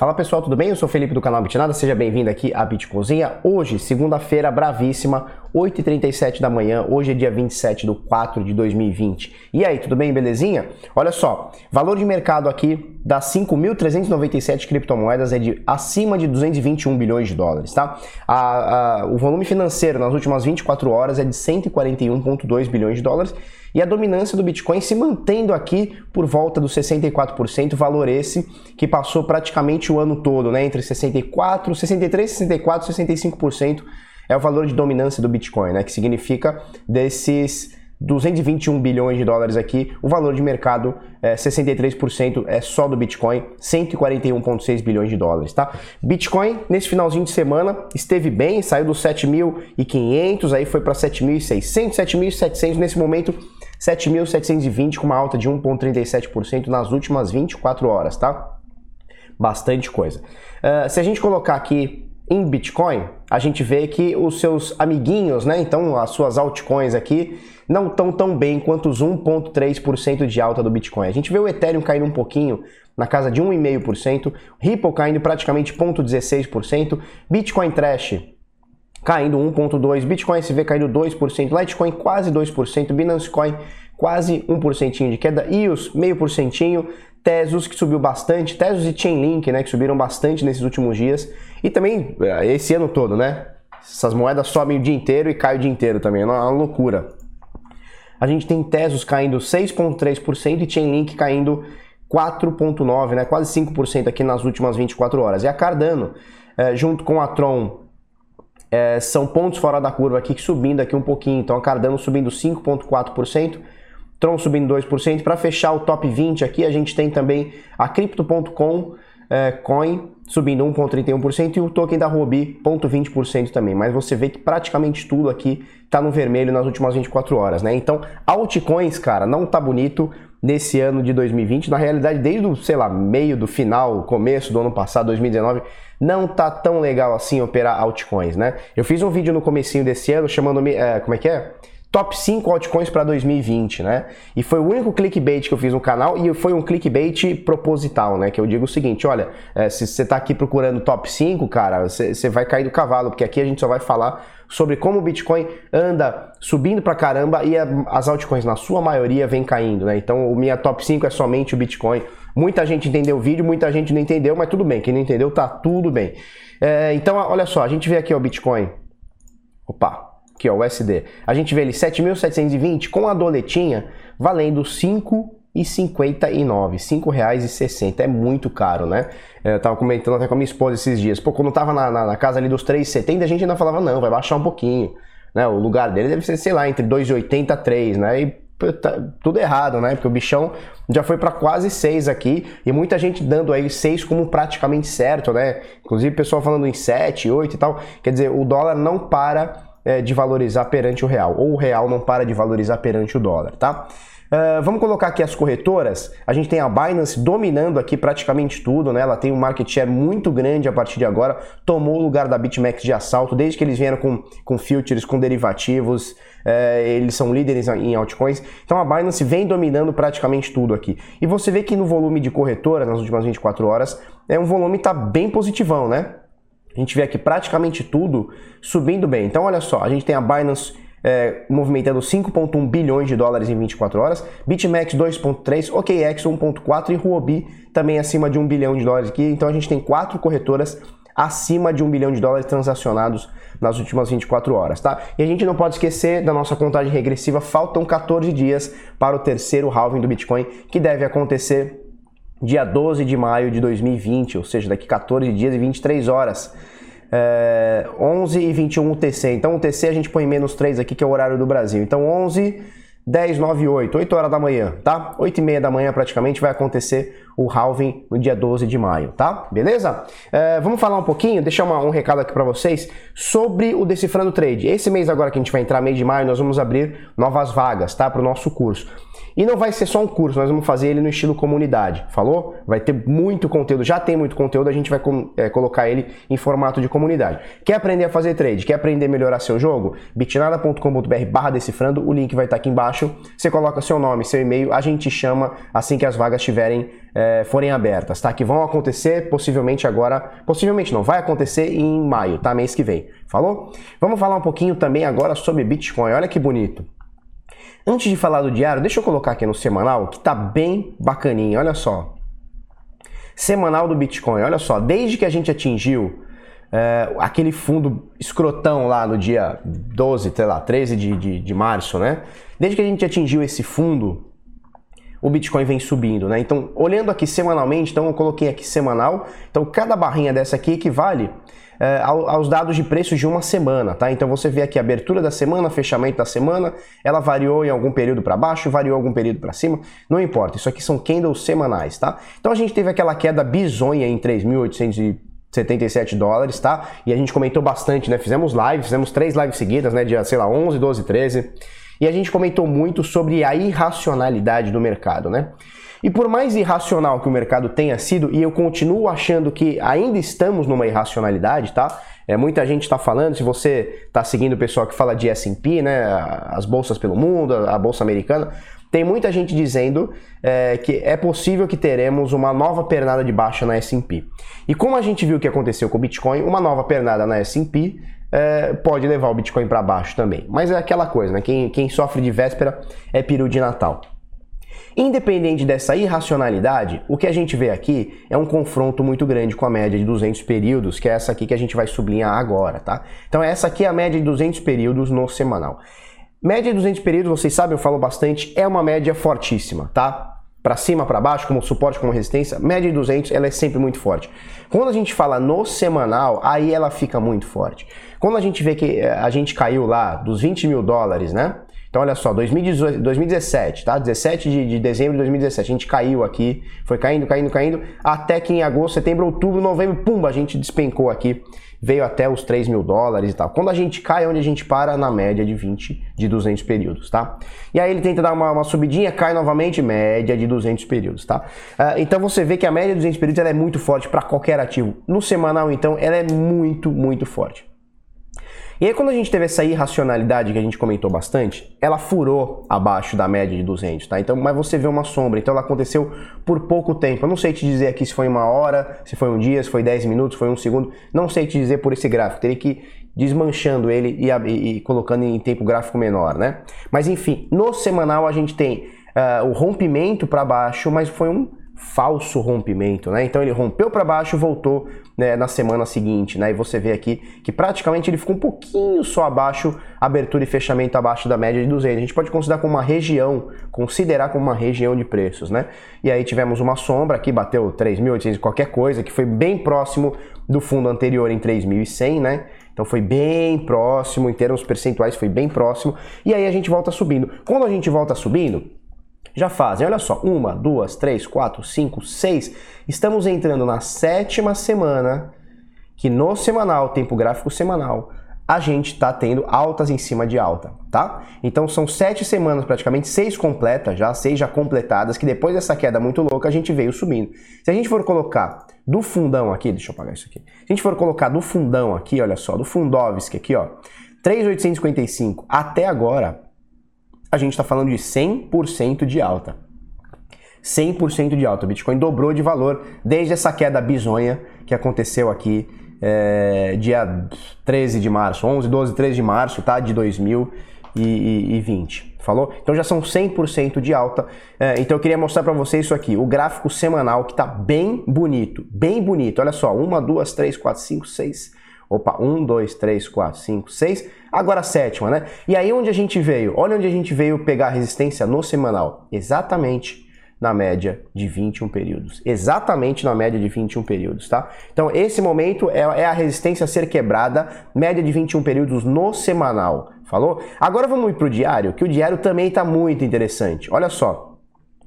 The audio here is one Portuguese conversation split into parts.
Fala pessoal, tudo bem? Eu sou Felipe do canal Bitnada, seja bem-vindo aqui à Bitcozinha. Hoje, segunda-feira, bravíssima, 8h37 da manhã, hoje é dia 27 de 4 de 2020. E aí, tudo bem, belezinha? Olha só, valor de mercado aqui das 5.397 criptomoedas é de acima de 221 bilhões de dólares, tá? A, a, o volume financeiro nas últimas 24 horas é de 141,2 bilhões de dólares e a dominância do Bitcoin se mantendo aqui por volta dos 64%, valor esse que passou praticamente o ano todo, né? Entre 64, 63, 64, 65% é o valor de dominância do Bitcoin, né? Que significa desses 221 bilhões de dólares aqui, o valor de mercado é 63% é só do Bitcoin, 141,6 bilhões de dólares, tá? Bitcoin nesse finalzinho de semana esteve bem, saiu dos 7.500, aí foi para 7.600, 7.700 nesse momento 7.720 com uma alta de 1,37% nas últimas 24 horas, tá? Bastante coisa. Uh, se a gente colocar aqui em Bitcoin, a gente vê que os seus amiguinhos, né? Então as suas altcoins aqui não estão tão bem quanto os 1,3% de alta do Bitcoin. A gente vê o Ethereum caindo um pouquinho, na casa de 1,5%, Ripple caindo praticamente 0,16%, Bitcoin Trash caindo 1,2%, Bitcoin SV caindo 2%, Litecoin quase 2%, Binance Coin quase 1% de queda, EOS meio porcentinho, Tesos que subiu bastante, Tesos e Chainlink, né, que subiram bastante nesses últimos dias, e também eh, esse ano todo, né? Essas moedas sobem o dia inteiro e caem o dia inteiro também, é uma loucura. A gente tem Tesos caindo 6,3% e Chainlink caindo 4,9%, né, quase 5% aqui nas últimas 24 horas. E a Cardano, eh, junto com a Tron é, são pontos fora da curva aqui subindo aqui um pouquinho. Então a Cardano subindo 5,4%, Tron subindo 2%. Para fechar o top 20 aqui, a gente tem também a Crypto.com é, Coin subindo 1,31% e o token da Huobi 0,20% também. Mas você vê que praticamente tudo aqui está no vermelho nas últimas 24 horas, né? Então, altcoins, cara, não tá bonito nesse ano de 2020. Na realidade, desde o, sei lá, meio do final, começo do ano passado, 2019, não tá tão legal assim operar altcoins, né? Eu fiz um vídeo no comecinho desse ano chamando, é, como é que é? Top 5 altcoins para 2020, né? E foi o único clickbait que eu fiz no canal e foi um clickbait proposital, né? Que eu digo o seguinte, olha, é, se você tá aqui procurando top 5, cara, você vai cair do cavalo, porque aqui a gente só vai falar sobre como o Bitcoin anda subindo pra caramba e as altcoins, na sua maioria, vem caindo, né? Então, o minha top 5 é somente o Bitcoin. Muita gente entendeu o vídeo, muita gente não entendeu, mas tudo bem. Quem não entendeu, tá tudo bem. É, então, olha só, a gente vê aqui o Bitcoin. Opa, aqui ó, o USD. A gente vê ele 7.720 com a doletinha valendo 5 e 59, R$ reais e É muito caro, né? Eu tava comentando até com a minha esposa esses dias. Pô, quando tava na, na, na casa ali dos 3,70, a gente ainda falava, não, vai baixar um pouquinho. Né? O lugar dele deve ser, sei lá, entre 2,80 e 3, né? E tá tudo errado, né? Porque o bichão já foi para quase 6 aqui e muita gente dando aí 6 como praticamente certo, né? Inclusive pessoal falando em 7, 8 e tal. Quer dizer, o dólar não para é, de valorizar perante o real, ou o real não para de valorizar perante o dólar, tá? Uh, vamos colocar aqui as corretoras. A gente tem a Binance dominando aqui praticamente tudo, né? Ela tem um market share muito grande a partir de agora, tomou o lugar da BitMEX de assalto, desde que eles vieram com, com futures, com derivativos, uh, eles são líderes em altcoins. Então a Binance vem dominando praticamente tudo aqui. E você vê que no volume de corretoras nas últimas 24 horas, é um volume tá bem positivão, né? A gente vê aqui praticamente tudo subindo bem. Então olha só, a gente tem a Binance é, movimentando 5,1 bilhões de dólares em 24 horas, BitMEX 2,3, OKEx 1,4 e Huobi também acima de 1 bilhão de dólares aqui. Então a gente tem quatro corretoras acima de 1 bilhão de dólares transacionados nas últimas 24 horas, tá? E a gente não pode esquecer da nossa contagem regressiva, faltam 14 dias para o terceiro halving do Bitcoin, que deve acontecer dia 12 de maio de 2020, ou seja, daqui 14 dias e 23 horas é, 11 e 21 UTC. Então, o TC a gente põe menos 3 aqui, que é o horário do Brasil. Então, 11, 10, 9, 8, 8 horas da manhã, tá? 8 e meia da manhã praticamente vai acontecer o halving no dia 12 de maio, tá? Beleza? É, vamos falar um pouquinho, deixar uma, um recado aqui para vocês sobre o Decifrando Trade. Esse mês agora que a gente vai entrar, mês de maio, nós vamos abrir novas vagas, tá? Para o nosso curso. E não vai ser só um curso, nós vamos fazer ele no estilo comunidade, falou? Vai ter muito conteúdo, já tem muito conteúdo, a gente vai é, colocar ele em formato de comunidade. Quer aprender a fazer trade? Quer aprender a melhorar seu jogo? bitnada.com.br barra decifrando, o link vai estar aqui embaixo. Você coloca seu nome, seu e-mail, a gente chama assim que as vagas estiverem é, forem abertas, tá? Que vão acontecer possivelmente agora, possivelmente não, vai acontecer em maio, tá? Mês que vem. Falou? Vamos falar um pouquinho também agora sobre Bitcoin. Olha que bonito. Antes de falar do diário, deixa eu colocar aqui no semanal, que tá bem bacaninho, olha só. Semanal do Bitcoin, olha só, desde que a gente atingiu é, aquele fundo escrotão lá no dia 12, sei lá, 13 de, de, de março, né? Desde que a gente atingiu esse fundo, o Bitcoin vem subindo, né? Então, olhando aqui semanalmente, então eu coloquei aqui semanal, então cada barrinha dessa aqui equivale é, aos dados de preços de uma semana, tá? Então você vê aqui a abertura da semana, fechamento da semana, ela variou em algum período para baixo, variou algum período para cima, não importa, isso aqui são candles semanais, tá? Então a gente teve aquela queda bizonha em 3.877 dólares, tá? E a gente comentou bastante, né? Fizemos live, fizemos três lives seguidas, né? Dia, sei lá, 11, 12, 13. E a gente comentou muito sobre a irracionalidade do mercado, né? E por mais irracional que o mercado tenha sido, e eu continuo achando que ainda estamos numa irracionalidade, tá? É, muita gente está falando, se você está seguindo o pessoal que fala de S&P, né, as bolsas pelo mundo, a bolsa americana, tem muita gente dizendo é, que é possível que teremos uma nova pernada de baixa na S&P. E como a gente viu o que aconteceu com o Bitcoin, uma nova pernada na S&P é, pode levar o Bitcoin para baixo também. Mas é aquela coisa, né? Quem, quem sofre de véspera é peru de Natal. Independente dessa irracionalidade, o que a gente vê aqui é um confronto muito grande com a média de 200 períodos, que é essa aqui que a gente vai sublinhar agora, tá? Então essa aqui é a média de 200 períodos no semanal. Média de 200 períodos, vocês sabem, eu falo bastante, é uma média fortíssima, tá? Para cima, para baixo, como suporte, como resistência, média de 200, ela é sempre muito forte. Quando a gente fala no semanal, aí ela fica muito forte. Quando a gente vê que eh, a gente caiu lá dos 20 mil dólares, né? Então, olha só, 2018, 2017, tá? 17 de, de, dezembro de 2017, a gente caiu aqui, foi caindo, caindo, caindo, até que em agosto, setembro, outubro, novembro, pumba, a gente despencou aqui, veio até os 3 mil dólares e tal. Quando a gente cai, é onde a gente para na média de 20, de 200 períodos, tá? E aí ele tenta dar uma, uma subidinha, cai novamente, média de 200 períodos, tá? Uh, então você vê que a média de 200 períodos ela é muito forte para qualquer ativo. No semanal, então, ela é muito, muito forte. E aí quando a gente teve essa irracionalidade que a gente comentou bastante, ela furou abaixo da média de 200, tá? Então, mas você vê uma sombra, então ela aconteceu por pouco tempo. Eu não sei te dizer aqui se foi uma hora, se foi um dia, se foi 10 minutos, se foi um segundo, não sei te dizer por esse gráfico, teria que desmanchando ele e, e, e colocando em tempo gráfico menor, né? Mas enfim, no semanal a gente tem uh, o rompimento para baixo, mas foi um falso rompimento, né? Então ele rompeu para baixo, voltou né, na semana seguinte, né? E você vê aqui que praticamente ele ficou um pouquinho só abaixo, abertura e fechamento abaixo da média de 200. A gente pode considerar como uma região, considerar como uma região de preços, né? E aí tivemos uma sombra aqui, bateu 3.800 qualquer coisa, que foi bem próximo do fundo anterior em 3.100, né? Então foi bem próximo, em termos percentuais foi bem próximo. E aí a gente volta subindo. Quando a gente volta subindo, já fazem, olha só, uma, duas, três, quatro, cinco, seis. Estamos entrando na sétima semana que no semanal, tempo gráfico semanal, a gente está tendo altas em cima de alta, tá? Então são sete semanas, praticamente seis completas já, seis já completadas, que depois dessa queda muito louca a gente veio subindo. Se a gente for colocar do fundão aqui, deixa eu apagar isso aqui. Se a gente for colocar do fundão aqui, olha só, do Fundovsk aqui, ó, 3,855 até agora, a gente está falando de 100% de alta. 100% de alta. O Bitcoin dobrou de valor desde essa queda bizonha que aconteceu aqui é, dia 13 de março, 11, 12, 13 de março, tá? De 2020. Falou? Então já são 100% de alta. É, então eu queria mostrar para vocês isso aqui, o gráfico semanal que está bem bonito, bem bonito. Olha só, uma, duas, três, quatro, cinco, seis. Opa, um, dois, três, quatro, cinco, seis Agora a sétima, né? E aí onde a gente veio? Olha onde a gente veio pegar a resistência no semanal. Exatamente na média de 21 períodos. Exatamente na média de 21 períodos, tá? Então esse momento é, é a resistência a ser quebrada, média de 21 períodos no semanal. Falou? Agora vamos ir para o diário, que o diário também está muito interessante. Olha só,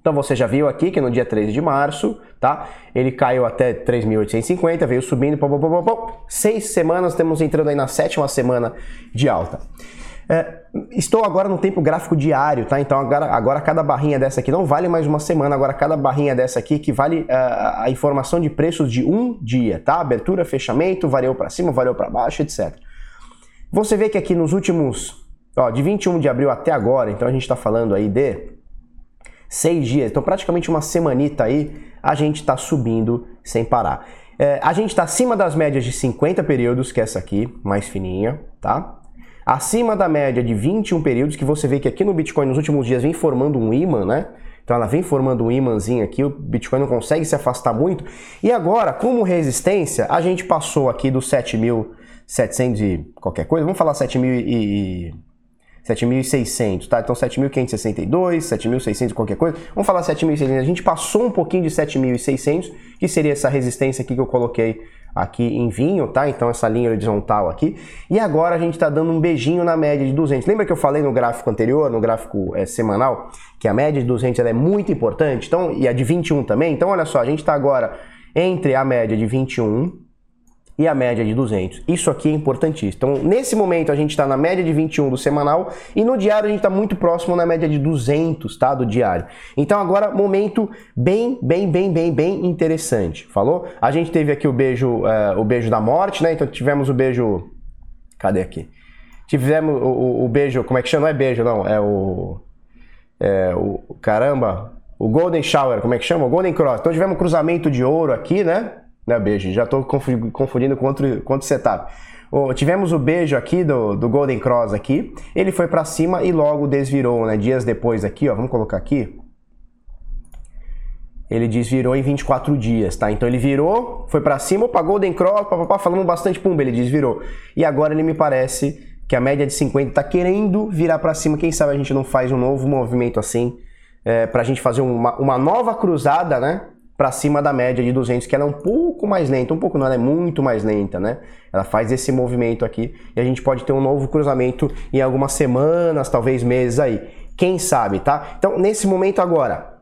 então você já viu aqui que no dia 13 de março, tá? Ele caiu até 3.850, veio subindo, pô, pô, pô, pô, seis semanas, estamos entrando aí na sétima semana de alta. É, estou agora no tempo gráfico diário, tá? Então agora, agora cada barrinha dessa aqui não vale mais uma semana, agora cada barrinha dessa aqui que vale uh, a informação de preços de um dia, tá? Abertura, fechamento, variou para cima, variou para baixo, etc. Você vê que aqui nos últimos, ó, de 21 de abril até agora, então a gente está falando aí de seis dias, então praticamente uma semanita aí, a gente está subindo sem parar. É, a gente está acima das médias de 50 períodos, que é essa aqui, mais fininha, tá? Acima da média de 21 períodos, que você vê que aqui no Bitcoin nos últimos dias vem formando um imã, né? Então ela vem formando um imãzinho aqui, o Bitcoin não consegue se afastar muito. E agora, como resistência, a gente passou aqui dos 7.700 e qualquer coisa, vamos falar 7.000 e 7.600, tá? Então 7.562, 7.600 qualquer coisa. Vamos falar 7.600. A gente passou um pouquinho de 7.600, que seria essa resistência aqui que eu coloquei aqui em vinho, tá? Então essa linha horizontal aqui. E agora a gente está dando um beijinho na média de 200. Lembra que eu falei no gráfico anterior, no gráfico é, semanal, que a média de 200 é muito importante? Então, e a de 21 também. Então olha só, a gente está agora entre a média de 21 e a média de 200. Isso aqui é importantíssimo. Então, nesse momento, a gente está na média de 21 do semanal e no diário a gente está muito próximo na média de 200, tá? Do diário. Então, agora, momento bem, bem, bem, bem, bem interessante. Falou? A gente teve aqui o beijo, uh, o beijo da morte, né? Então, tivemos o beijo. Cadê aqui? Tivemos o, o, o beijo, como é que chama? Não é beijo, não. É o. É o. Caramba! O Golden Shower, como é que chama? O Golden Cross. Então, tivemos um cruzamento de ouro aqui, né? Né, beijo, já estou confundindo com outro, com outro setup. Oh, tivemos o beijo aqui do, do Golden Cross aqui, ele foi para cima e logo desvirou, né? Dias depois aqui, ó, vamos colocar aqui. Ele desvirou em 24 dias, tá? Então ele virou, foi para cima, opa, Golden Cross, papapá, falando bastante pumba, ele desvirou. E agora ele me parece que a média de 50 tá querendo virar para cima. Quem sabe a gente não faz um novo movimento assim, é, para a gente fazer uma, uma nova cruzada, né? Para cima da média de 200, que ela é um pouco mais lenta, um pouco não, ela é muito mais lenta, né? Ela faz esse movimento aqui e a gente pode ter um novo cruzamento em algumas semanas, talvez meses aí. Quem sabe, tá? Então, nesse momento agora,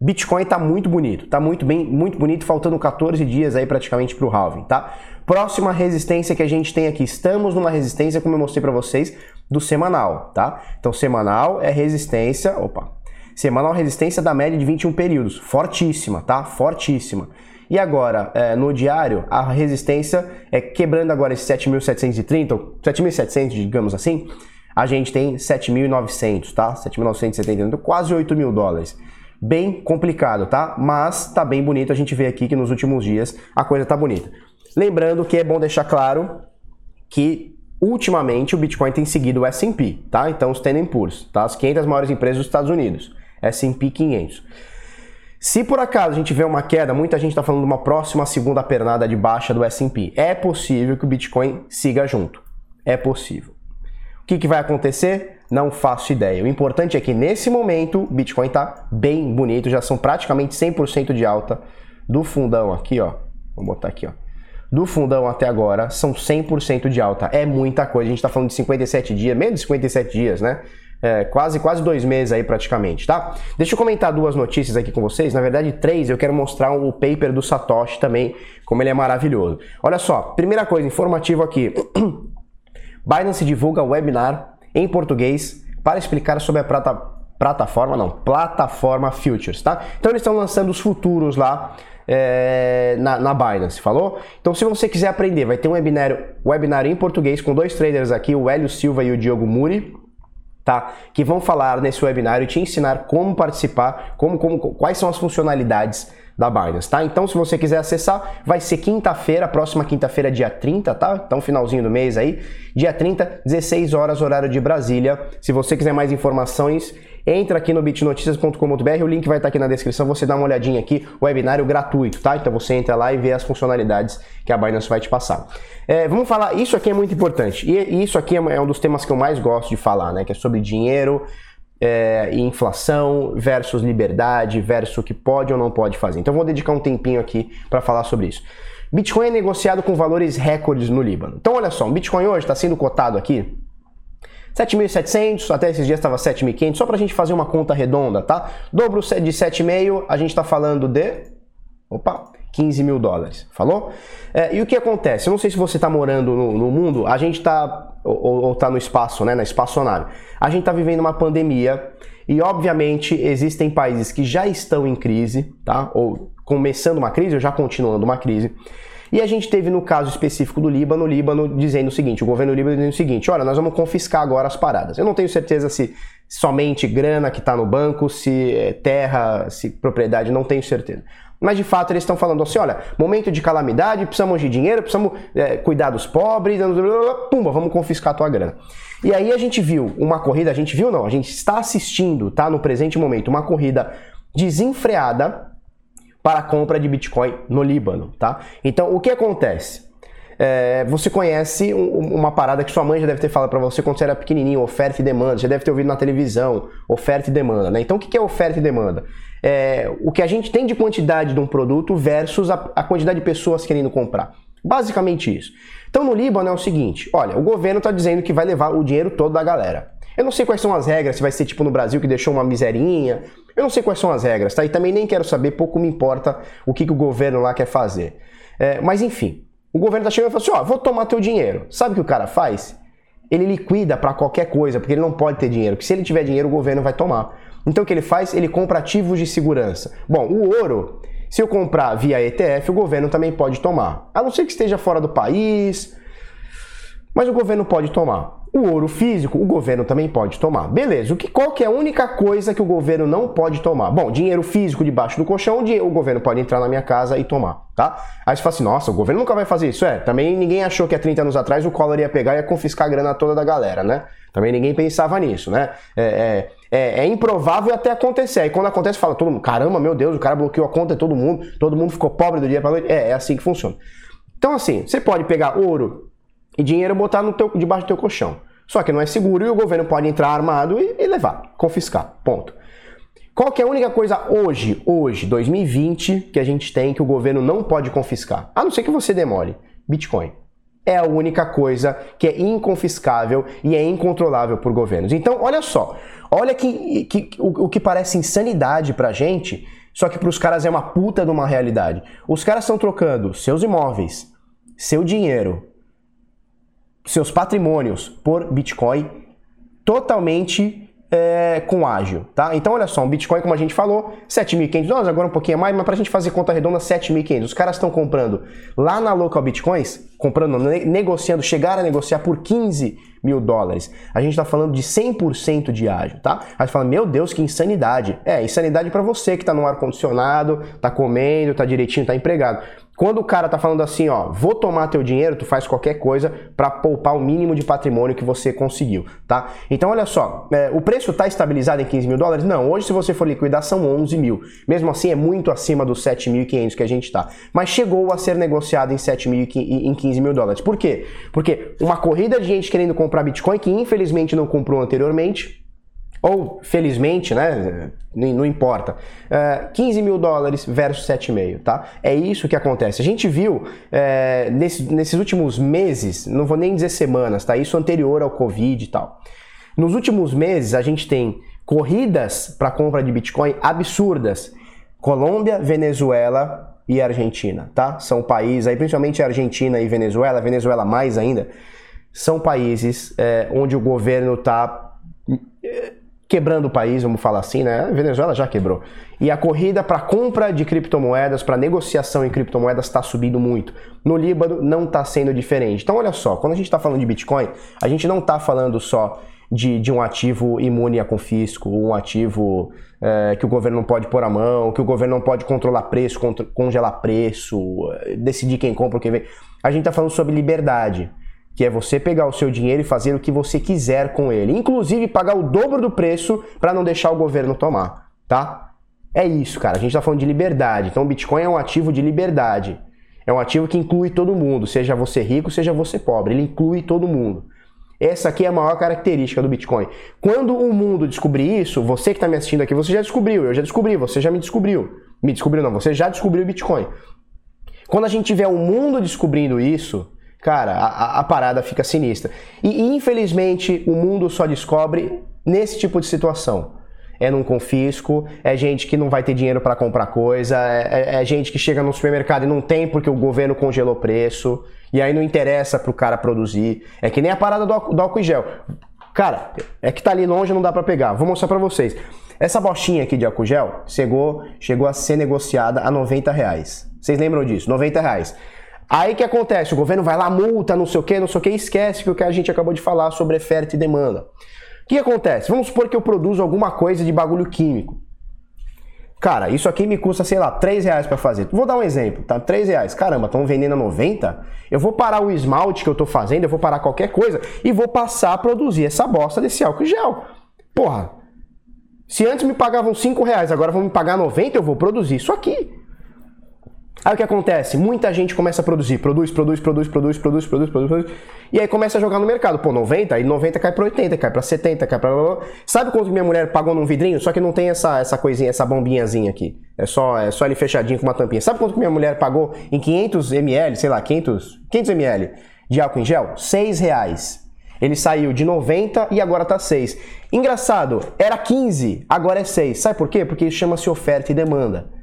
Bitcoin tá muito bonito, tá muito bem, muito bonito, faltando 14 dias aí praticamente para o halving, tá? Próxima resistência que a gente tem aqui, estamos numa resistência, como eu mostrei para vocês, do semanal, tá? Então, semanal é resistência, opa, Semanal resistência da média de 21 períodos. Fortíssima, tá? Fortíssima. E agora, é, no diário, a resistência é quebrando agora esse 7.730, ou 7.700, digamos assim, a gente tem 7.900, tá? 7.970, quase 8 mil dólares. Bem complicado, tá? Mas tá bem bonito, a gente vê aqui que nos últimos dias a coisa tá bonita. Lembrando que é bom deixar claro que ultimamente o Bitcoin tem seguido o S&P, tá? Então os Standard Poor's, tá? As 500 maiores empresas dos Estados Unidos. S&P 500. Se por acaso a gente vê uma queda, muita gente está falando de uma próxima segunda pernada de baixa do S&P. É possível que o Bitcoin siga junto. É possível. O que, que vai acontecer? Não faço ideia. O importante é que nesse momento o Bitcoin está bem bonito, já são praticamente 100% de alta do fundão aqui, ó. Vou botar aqui, ó. Do fundão até agora são 100% de alta. É muita coisa. A gente está falando de 57 dias, menos de 57 dias, né? É, quase, quase dois meses aí praticamente, tá? Deixa eu comentar duas notícias aqui com vocês, na verdade três, eu quero mostrar o paper do Satoshi também, como ele é maravilhoso. Olha só, primeira coisa, informativo aqui, Binance divulga webinar em português para explicar sobre a prata, plataforma, não, plataforma Futures, tá? Então eles estão lançando os futuros lá é, na, na Binance, falou? Então se você quiser aprender, vai ter um webinário, webinário em português com dois traders aqui, o Hélio Silva e o Diogo Muri, tá? Que vão falar nesse webinário e te ensinar como participar, como, como, quais são as funcionalidades da Binance, tá? Então, se você quiser acessar, vai ser quinta-feira, próxima quinta-feira, dia 30, tá? Então, finalzinho do mês aí, dia 30, 16 horas, horário de Brasília. Se você quiser mais informações, entra aqui no bitnoticias.com.br, o link vai estar aqui na descrição, você dá uma olhadinha aqui, webinário gratuito, tá? Então você entra lá e vê as funcionalidades que a Binance vai te passar. É, vamos falar, isso aqui é muito importante, e isso aqui é, é um dos temas que eu mais gosto de falar, né? Que é sobre dinheiro, é, e inflação versus liberdade versus o que pode ou não pode fazer. Então vou dedicar um tempinho aqui para falar sobre isso. Bitcoin é negociado com valores recordes no Líbano. Então olha só, o Bitcoin hoje está sendo cotado aqui 7.700, até esses dias estava 7.500, só para a gente fazer uma conta redonda, tá? Dobro de 7,5, a gente está falando de... Opa, 15 mil dólares, falou? É, e o que acontece? Eu não sei se você está morando no, no, mundo, a gente está, ou está no espaço, né, na espaçonave. A gente está vivendo uma pandemia e, obviamente, existem países que já estão em crise, tá? Ou começando uma crise ou já continuando uma crise. E a gente teve no caso específico do Líbano, o Líbano dizendo o seguinte, o governo Líbano dizendo o seguinte, olha, nós vamos confiscar agora as paradas. Eu não tenho certeza se somente grana que está no banco, se é terra, se propriedade, não tenho certeza. Mas de fato eles estão falando assim: olha, momento de calamidade, precisamos de dinheiro, precisamos é, cuidar dos pobres, pumba, vamos confiscar a tua grana. E aí a gente viu uma corrida, a gente viu não, a gente está assistindo, tá? No presente momento, uma corrida desenfreada para a compra de Bitcoin no Líbano, tá? Então o que acontece? É, você conhece um, uma parada que sua mãe já deve ter falado para você quando você era pequenininho, oferta e demanda, já deve ter ouvido na televisão, oferta e demanda, né? Então o que é oferta e demanda? É, o que a gente tem de quantidade de um produto versus a, a quantidade de pessoas querendo comprar. Basicamente isso. Então no Líbano é o seguinte, olha, o governo está dizendo que vai levar o dinheiro todo da galera. Eu não sei quais são as regras, se vai ser tipo no Brasil que deixou uma miserinha. Eu não sei quais são as regras, tá? E também nem quero saber, pouco me importa o que, que o governo lá quer fazer. É, mas enfim, o governo tá chegando e falou assim: ó, vou tomar teu dinheiro. Sabe o que o cara faz? Ele liquida para qualquer coisa, porque ele não pode ter dinheiro. Porque se ele tiver dinheiro, o governo vai tomar. Então o que ele faz? Ele compra ativos de segurança. Bom, o ouro, se eu comprar via ETF, o governo também pode tomar. A não ser que esteja fora do país, mas o governo pode tomar. O ouro físico, o governo também pode tomar. Beleza, o que, qual que é a única coisa que o governo não pode tomar? Bom, dinheiro físico debaixo do colchão, o governo pode entrar na minha casa e tomar, tá? Aí você fala assim, nossa, o governo nunca vai fazer isso. É, também ninguém achou que há 30 anos atrás o Collor ia pegar e ia confiscar a grana toda da galera, né? Também ninguém pensava nisso, né? É, é, é, é improvável até acontecer. Aí quando acontece, fala todo mundo, caramba, meu Deus, o cara bloqueou a conta de todo mundo, todo mundo ficou pobre do dia para noite. É, é assim que funciona. Então assim, você pode pegar ouro e dinheiro botar no teu, debaixo do teu colchão. Só que não é seguro e o governo pode entrar armado e, e levar, confiscar. Ponto. Qual que é a única coisa hoje, hoje, 2020, que a gente tem que o governo não pode confiscar? A não ser que você demore. Bitcoin. É a única coisa que é inconfiscável e é incontrolável por governos. Então, olha só. Olha que, que o, o que parece insanidade pra gente, só que para os caras é uma puta de uma realidade. Os caras estão trocando seus imóveis, seu dinheiro, seus patrimônios por Bitcoin totalmente é, com ágil, tá? Então, olha só, um Bitcoin, como a gente falou, 7.500 dólares, agora um pouquinho mais, mas para a gente fazer conta redonda, 7.500. Os caras estão comprando lá na Local Bitcoins, comprando, negociando, chegaram a negociar por 15 mil dólares. A gente está falando de 100% de ágil, tá? Aí você fala, meu Deus, que insanidade. É, insanidade para você que está no ar-condicionado, tá comendo, tá direitinho, tá empregado. Quando o cara tá falando assim, ó, vou tomar teu dinheiro, tu faz qualquer coisa para poupar o mínimo de patrimônio que você conseguiu, tá? Então, olha só, é, o preço tá estabilizado em 15 mil dólares? Não, hoje se você for liquidar são 11 mil. Mesmo assim, é muito acima dos 7.500 que a gente tá. Mas chegou a ser negociado em 7 mil em 15 mil dólares. Por quê? Porque uma corrida de gente querendo comprar Bitcoin que infelizmente não comprou anteriormente, ou felizmente, né? Não importa. Uh, 15 mil dólares versus 7,5, tá? É isso que acontece. A gente viu é, nesse, nesses últimos meses, não vou nem dizer semanas, tá? Isso anterior ao Covid e tal. Nos últimos meses, a gente tem corridas para compra de Bitcoin absurdas. Colômbia, Venezuela e Argentina, tá? São países aí, principalmente Argentina e Venezuela, Venezuela mais ainda, são países é, onde o governo está quebrando o país, vamos falar assim, né? A Venezuela já quebrou. E a corrida para compra de criptomoedas, para negociação em criptomoedas está subindo muito. No Líbano não está sendo diferente. Então olha só, quando a gente está falando de Bitcoin, a gente não está falando só de, de, um ativo imune a confisco, um ativo é, que o governo não pode pôr a mão, que o governo não pode controlar preço, congelar preço, decidir quem compra, quem vem. A gente está falando sobre liberdade que é você pegar o seu dinheiro e fazer o que você quiser com ele, inclusive pagar o dobro do preço para não deixar o governo tomar, tá? É isso, cara. A gente está falando de liberdade. Então, o Bitcoin é um ativo de liberdade. É um ativo que inclui todo mundo, seja você rico, seja você pobre. Ele inclui todo mundo. Essa aqui é a maior característica do Bitcoin. Quando o mundo descobrir isso, você que está me assistindo aqui, você já descobriu, eu já descobri, você já me descobriu. Me descobriu não, você já descobriu o Bitcoin. Quando a gente tiver o mundo descobrindo isso, cara, a, a parada fica sinistra. E infelizmente o mundo só descobre nesse tipo de situação. É num confisco, é gente que não vai ter dinheiro para comprar coisa, é, é, é, gente que chega no supermercado e não tem porque o governo congelou preço, e aí não interessa pro cara produzir. É que nem a parada do, do álcool gel. Cara, é que tá ali longe não dá para pegar. Vou mostrar para vocês. Essa bochinha aqui de álcool gel chegou, chegou a ser negociada a 90 reais. Vocês lembram disso? 90 reais. Aí que acontece? O governo vai lá, multa, não sei o que, não sei o que, esquece que o que a gente acabou de falar sobre oferta e demanda. O que acontece? Vamos supor que eu produzo alguma coisa de bagulho químico. Cara, isso aqui me custa, sei lá, 3 reais para fazer. Vou dar um exemplo, tá? 3 reais. Caramba, estão vendendo a 90? Eu vou parar o esmalte que eu tô fazendo, eu vou parar qualquer coisa e vou passar a produzir essa bosta desse álcool gel. Porra, se antes me pagavam 5 reais, agora vão me pagar 90, eu vou produzir isso aqui. Aí o que acontece? Muita gente começa a produzir, produz, produz, produz, produz, produz, produz, produz, produz, e aí começa a jogar no mercado. Pô, 90, aí 90 cai para 80, cai para 70, cai para Sabe quanto minha mulher pagou num vidrinho? Só que não tem essa essa coisinha, essa bombinhazinha aqui. É só é só ele fechadinho com uma tampinha. Sabe quanto minha mulher pagou em 500 ml, sei lá, 500, 500 ml de álcool em gel? 6 reais. Ele saiu de 90 e agora tá 6. Engraçado, era 15, agora é 6. Sabe por quê? Porque chama-se oferta e demanda.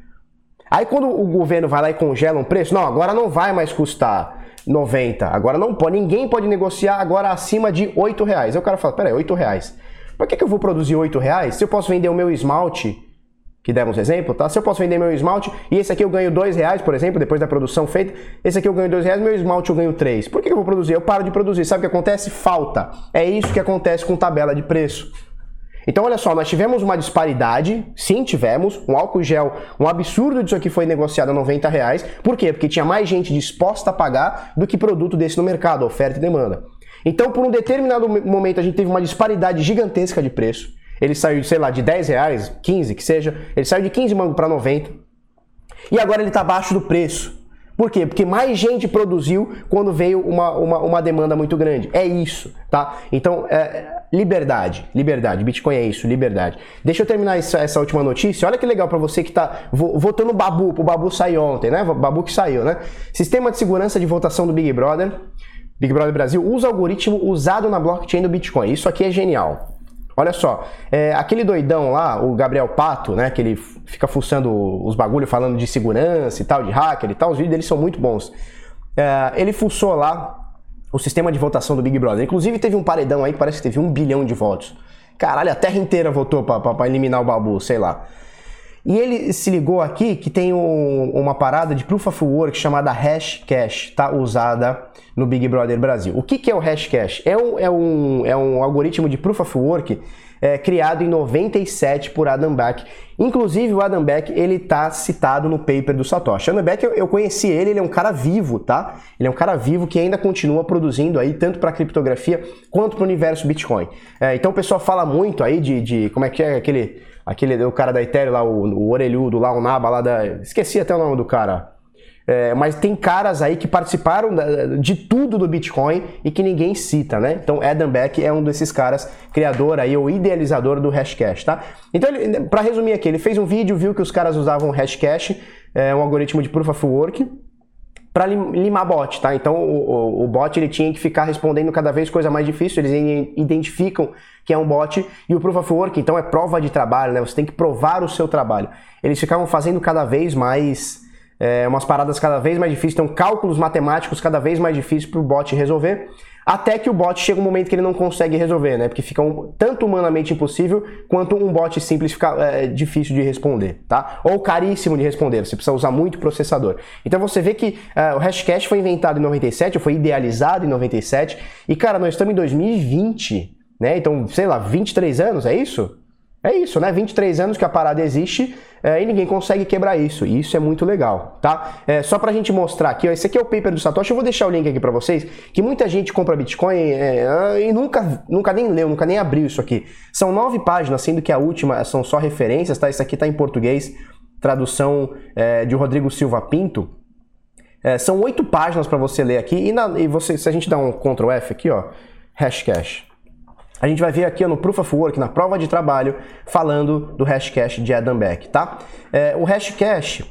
Aí quando o governo vai lá e congela um preço, não, agora não vai mais custar 90, agora não pode, ninguém pode negociar agora acima de 8 reais. Aí o cara fala, peraí, 8 reais. Por que, que eu vou produzir 8 reais se eu posso vender o meu esmalte, que demos exemplo, tá? Se eu posso vender meu esmalte e esse aqui eu ganho 2 reais, por exemplo, depois da produção feita, esse aqui eu ganho 2 reais, meu esmalte eu ganho 3. Por que, que eu vou produzir? Eu paro de produzir. Sabe o que acontece? Falta. É isso que acontece com tabela de preço. Então, olha só, nós tivemos uma disparidade, sim, tivemos, um álcool gel, um absurdo disso aqui foi negociado a 90 reais. Por quê? Porque tinha mais gente disposta a pagar do que produto desse no mercado, oferta e demanda. Então, por um determinado momento, a gente teve uma disparidade gigantesca de preço. Ele saiu, sei lá, de 10 reais, 15 que seja, ele saiu de 15 mango para 90. E agora ele está abaixo do preço. Por quê? Porque mais gente produziu quando veio uma, uma, uma demanda muito grande. É isso, tá? Então, é, liberdade, liberdade. Bitcoin é isso, liberdade. Deixa eu terminar essa, essa última notícia. Olha que legal para você que tá votando Babu, pro Babu sair ontem, né? Babu que saiu, né? Sistema de segurança de votação do Big Brother. Big Brother Brasil usa algoritmo usado na blockchain do Bitcoin. Isso aqui é genial. Olha só, é, aquele doidão lá, o Gabriel Pato, né, que ele fica fuçando os bagulho falando de segurança e tal, de hacker e tal, os vídeos dele são muito bons. É, ele fuçou lá o sistema de votação do Big Brother. Inclusive teve um paredão aí que parece que teve um bilhão de votos. Caralho, a terra inteira votou para eliminar o Babu, sei lá. E ele se ligou aqui que tem um, uma parada de Proof of Work chamada Hashcash, tá usada no Big Brother Brasil. O que, que é o Hashcash? É um, é, um, é um algoritmo de Proof of Work é, criado em 97 por Adam Back. Inclusive o Adam Beck, ele tá citado no paper do Satoshi. Adam Beck, eu, eu conheci ele, ele é um cara vivo, tá? Ele é um cara vivo que ainda continua produzindo aí, tanto para criptografia quanto para o universo Bitcoin. É, então o pessoal fala muito aí de, de como é que é aquele aquele o cara da Ethereum lá, o, o orelhudo lá, o Naba lá da. Esqueci até o nome do cara. É, mas tem caras aí que participaram de tudo do Bitcoin e que ninguém cita, né? Então Adam Beck é um desses caras, criador aí, ou idealizador do Hashcash, tá? Então, para resumir aqui, ele fez um vídeo, viu que os caras usavam Hashcash, é, um algoritmo de Proof of Work, para limar bot, tá? Então o, o, o, bot ele tinha que ficar respondendo cada vez coisa mais difícil, eles identificam que é um bot e o Proof of Work, então é prova de trabalho, né? Você tem que provar o seu trabalho. Eles ficavam fazendo cada vez mais é, umas paradas cada vez mais difíceis, então cálculos matemáticos cada vez mais difíceis para o bot resolver, até que o bot chega um momento que ele não consegue resolver, né? Porque fica um, tanto humanamente impossível quanto um bot simples fica é, difícil de responder, tá? Ou caríssimo de responder, você precisa usar muito processador. Então você vê que uh, o Hashcash foi inventado em 97, foi idealizado em 97, e cara, nós estamos em 2020, né? Então, sei lá, 23 anos, é isso? É isso, né? 23 anos que a parada existe é, e ninguém consegue quebrar isso. E isso é muito legal, tá? É, só pra gente mostrar aqui, ó, esse aqui é o paper do Satoshi. Eu vou deixar o link aqui para vocês, que muita gente compra Bitcoin é, e nunca, nunca nem leu, nunca nem abriu isso aqui. São nove páginas, sendo que a última são só referências, tá? Isso aqui tá em português, tradução é, de Rodrigo Silva Pinto. É, são oito páginas para você ler aqui e, na, e você, se a gente dá um Ctrl F aqui, ó, Hashcash a gente vai ver aqui no Proof of Work, na prova de trabalho, falando do Hashcash de Adam Beck, tá? É, o Hashcash,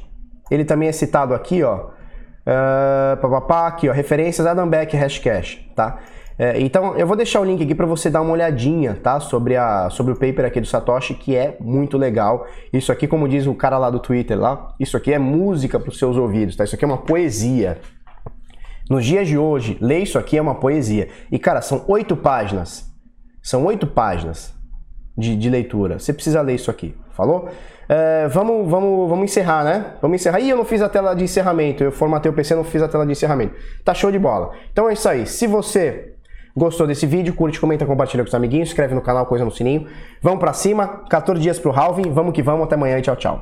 ele também é citado aqui, ó, uh, papapá, aqui, ó, referências Adam Beck Hashcash, tá? É, então, eu vou deixar o link aqui para você dar uma olhadinha, tá? Sobre, a, sobre o paper aqui do Satoshi, que é muito legal. Isso aqui, como diz o cara lá do Twitter, lá, isso aqui é música para os seus ouvidos, tá? Isso aqui é uma poesia. Nos dias de hoje, ler isso aqui é uma poesia. E, cara, são oito páginas são oito páginas. de, de leitura. Você precisa ler isso aqui, falou? É, vamos, vamos, vamos encerrar, né? Vamos encerrar. Ih, eu não fiz a tela de encerramento. Eu formatei o PC, não fiz a tela de encerramento. Tá show de bola. Então é isso aí. Se você gostou desse vídeo, curte, comenta, compartilha com os amiguinhos, inscreve no canal, coisa no sininho. Vamos para cima. 14 dias pro halving. Vamos que vamos. Até amanhã tchau, tchau.